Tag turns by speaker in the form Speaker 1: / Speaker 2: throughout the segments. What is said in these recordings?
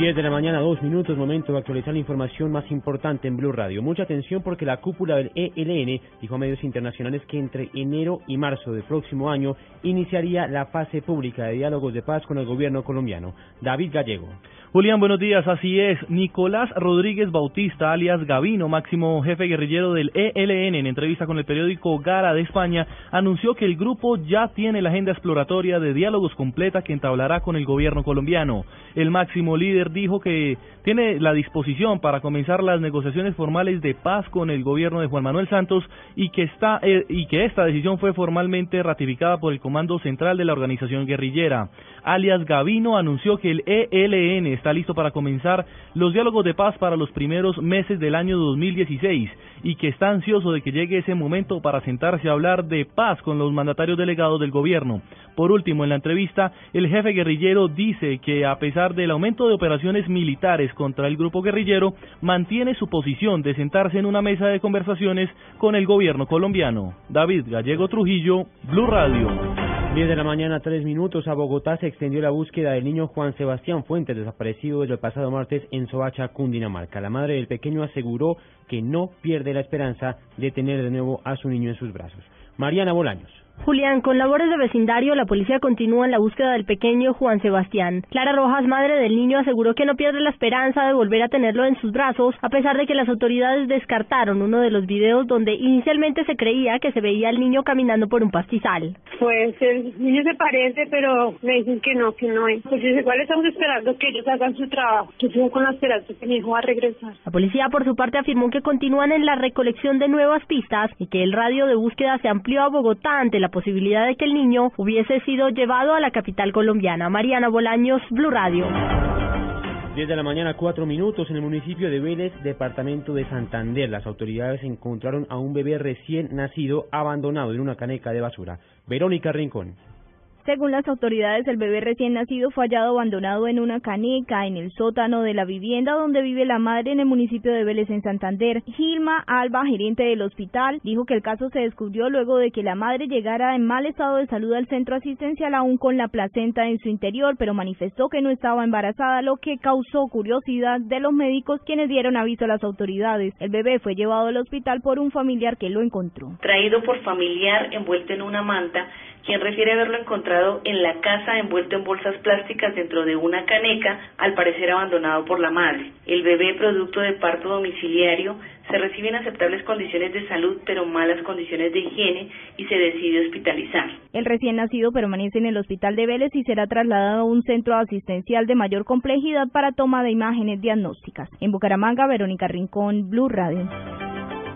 Speaker 1: 10 de la mañana, dos minutos, momento de actualizar la información más importante en Blue Radio. Mucha atención porque la cúpula del ELN dijo a medios internacionales que entre enero y marzo del próximo año iniciaría la fase pública de diálogos de paz con el gobierno colombiano. David Gallego.
Speaker 2: Julián, buenos días. Así es. Nicolás Rodríguez Bautista, alias Gavino, máximo jefe guerrillero del ELN, en entrevista con el periódico Gara de España, anunció que el grupo ya tiene la agenda exploratoria de diálogos completa que entablará con el gobierno colombiano. El máximo líder dijo que tiene la disposición para comenzar las negociaciones formales de paz con el gobierno de Juan Manuel Santos y que está eh, y que esta decisión fue formalmente ratificada por el Comando Central de la organización guerrillera. Alias Gavino anunció que el ELN está listo para comenzar los diálogos de paz para los primeros meses del año 2016 y que está ansioso de que llegue ese momento para sentarse a hablar de paz con los mandatarios delegados del gobierno. Por último, en la entrevista, el jefe guerrillero dice que a pesar del aumento de operaciones militares contra el grupo guerrillero, mantiene su posición de sentarse en una mesa de conversaciones con el gobierno colombiano. David Gallego Trujillo, Blue Radio.
Speaker 1: 10 de la mañana, tres minutos. A Bogotá se extendió la búsqueda del niño Juan Sebastián Fuentes, desaparecido desde el pasado martes en Soacha, Cundinamarca. La madre del pequeño aseguró que no pierde la esperanza de tener de nuevo a su niño en sus brazos. Mariana Bolaños.
Speaker 3: Julián, con labores de vecindario, la policía continúa en la búsqueda del pequeño Juan Sebastián. Clara Rojas, madre del niño, aseguró que no pierde la esperanza de volver a tenerlo en sus brazos, a pesar de que las autoridades descartaron uno de los videos donde inicialmente se creía que se veía al niño caminando por un pastizal.
Speaker 4: Pues el niño se parece, pero me dicen que no, que no es. Pues igual estamos esperando que ellos hagan su trabajo. Yo sigo con la esperanza que mi hijo va a regresar.
Speaker 3: La policía, por su parte, afirmó que continúan en la recolección de nuevas pistas y que el radio de búsqueda se amplió a Bogotá ante la posibilidad de que el niño hubiese sido llevado a la capital colombiana. Mariana Bolaños, Blue Radio.
Speaker 1: 10 de la mañana, cuatro minutos, en el municipio de Vélez, departamento de Santander. Las autoridades encontraron a un bebé recién nacido abandonado en una caneca de basura. Verónica Rincón.
Speaker 5: Según las autoridades, el bebé recién nacido fue hallado abandonado en una caneca en el sótano de la vivienda donde vive la madre en el municipio de Vélez, en Santander. Gilma Alba, gerente del hospital, dijo que el caso se descubrió luego de que la madre llegara en mal estado de salud al centro asistencial aún con la placenta en su interior, pero manifestó que no estaba embarazada, lo que causó curiosidad de los médicos quienes dieron aviso a las autoridades. El bebé fue llevado al hospital por un familiar que lo encontró.
Speaker 6: Traído por familiar envuelto en una manta quien refiere haberlo encontrado en la casa envuelto en bolsas plásticas dentro de una caneca, al parecer abandonado por la madre. El bebé, producto de parto domiciliario, se recibe en aceptables condiciones de salud, pero malas condiciones de higiene y se decide hospitalizar.
Speaker 5: El recién nacido permanece en el hospital de Vélez y será trasladado a un centro asistencial de mayor complejidad para toma de imágenes diagnósticas. En Bucaramanga, Verónica Rincón, Blue Radio.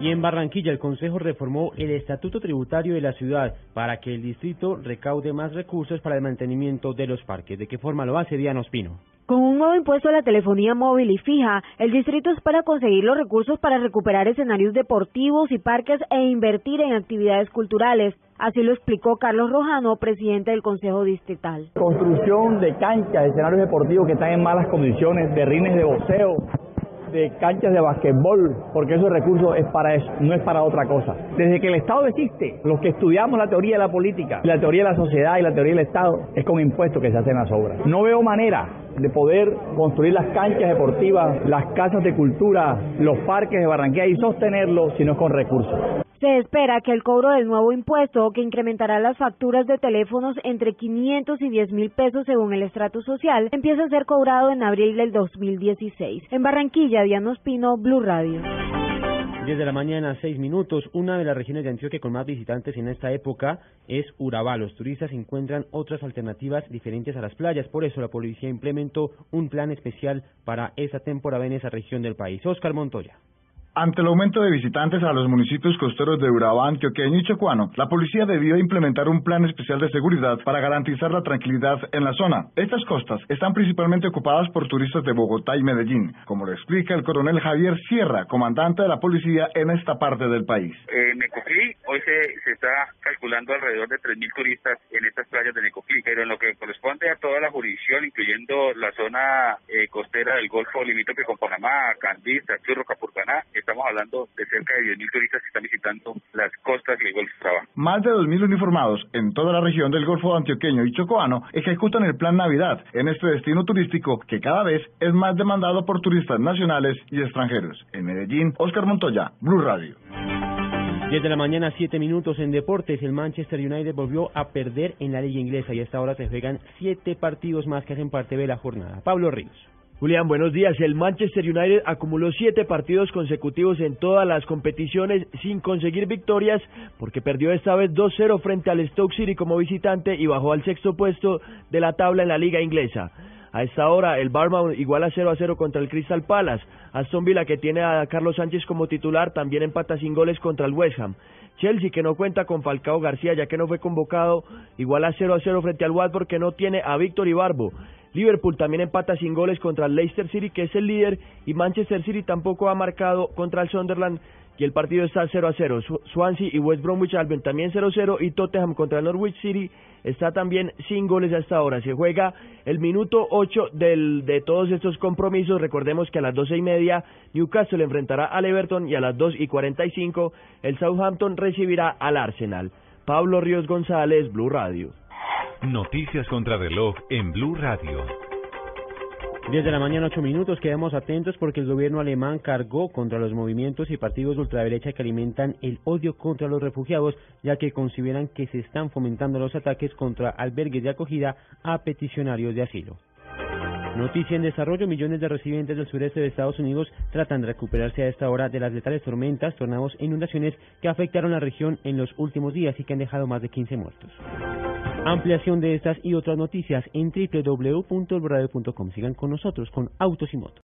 Speaker 1: Y en Barranquilla el Consejo reformó el estatuto tributario de la ciudad para que el distrito recaude más recursos para el mantenimiento de los parques. ¿De qué forma lo hace Diana Ospino?
Speaker 7: Con un nuevo impuesto a la telefonía móvil y fija, el distrito espera conseguir los recursos para recuperar escenarios deportivos y parques e invertir en actividades culturales. Así lo explicó Carlos Rojano, presidente del Consejo Distrital.
Speaker 8: Construcción de canchas, escenarios deportivos que están en malas condiciones, de rines de boxeo, de canchas de basquetbol, porque esos recursos es para eso, no es para otra cosa. Desde que el Estado existe, los que estudiamos la teoría de la política, la teoría de la sociedad y la teoría del Estado, es con impuestos que se hacen las obras. No veo manera de poder construir las canchas deportivas, las casas de cultura, los parques de Barranquilla y sostenerlos si no es con recursos.
Speaker 7: Se espera que el cobro del nuevo impuesto, que incrementará las facturas de teléfonos entre 500 y 10 mil pesos según el estrato social, empiece a ser cobrado en abril del 2016. En Barranquilla, Diana Ospino, Blue Radio.
Speaker 1: 10 de la mañana, 6 minutos. Una de las regiones de Antioquia con más visitantes en esta época es Urabá. Los turistas encuentran otras alternativas diferentes a las playas. Por eso la policía implementó un plan especial para esa temporada en esa región del país. Oscar Montoya.
Speaker 9: Ante el aumento de visitantes a los municipios costeros de Urabá, Antioqueño y Chocuano, la policía debió implementar un plan especial de seguridad para garantizar la tranquilidad en la zona. Estas costas están principalmente ocupadas por turistas de Bogotá y Medellín, como lo explica el coronel Javier Sierra, comandante de la policía en esta parte del país.
Speaker 10: En Necoclí hoy se, está calculando alrededor de 3.000 turistas en estas playas de Necoclí, pero en lo que corresponde a toda la jurisdicción, incluyendo la zona eh, costera del Golfo limítrofe con Panamá, Candí, Churro, Capurganá, estamos hablando de cerca de 10.000 turistas que están visitando las costas y el Golfo Traba.
Speaker 9: Más de 2.000 uniformados en toda la región del Golfo Antioqueño y Chocoano ejecutan el Plan Navidad en este destino turístico que cada vez es más demandado por turistas nacionales y extranjeros. En Medellín, Oscar Montoya, Blue Radio.
Speaker 1: 10 de la mañana, 7 minutos en deportes. El Manchester United volvió a perder en la liga inglesa y hasta ahora se juegan 7 partidos más que hacen parte de la jornada. Pablo Ríos.
Speaker 11: Julián, buenos días. El Manchester United acumuló siete partidos consecutivos en todas las competiciones sin conseguir victorias porque perdió esta vez 2-0 frente al Stoke City como visitante y bajó al sexto puesto de la tabla en la liga inglesa. A esta hora, el Barmouth igual a 0 a 0 contra el Crystal Palace. Aston Villa, que tiene a Carlos Sánchez como titular, también empata sin goles contra el West Ham. Chelsea, que no cuenta con Falcao García, ya que no fue convocado, igual a 0 a 0 frente al Watford, que no tiene a Víctor Ibarbo. Liverpool también empata sin goles contra Leicester City, que es el líder, y Manchester City tampoco ha marcado contra el Sunderland, y el partido está 0 a 0. Swansea y West Bromwich Albion también 0 a 0, y Tottenham contra Norwich City está también sin goles hasta ahora. Se juega el minuto 8 del, de todos estos compromisos. Recordemos que a las doce y media Newcastle enfrentará al Everton y a las 2 y 45 el Southampton recibirá al Arsenal. Pablo Ríos González, Blue Radio.
Speaker 12: Noticias contra reloj en Blue Radio.
Speaker 1: 10 de la mañana, 8 minutos. Quedamos atentos porque el gobierno alemán cargó contra los movimientos y partidos de ultraderecha que alimentan el odio contra los refugiados, ya que consideran que se están fomentando los ataques contra albergues de acogida a peticionarios de asilo. Noticia en desarrollo, millones de residentes del sureste de Estados Unidos tratan de recuperarse a esta hora de las letales tormentas, tornados e inundaciones que afectaron la región en los últimos días y que han dejado más de 15 muertos. Ampliación de estas y otras noticias en www.elradio.com. Sigan con nosotros con Autos y Motos.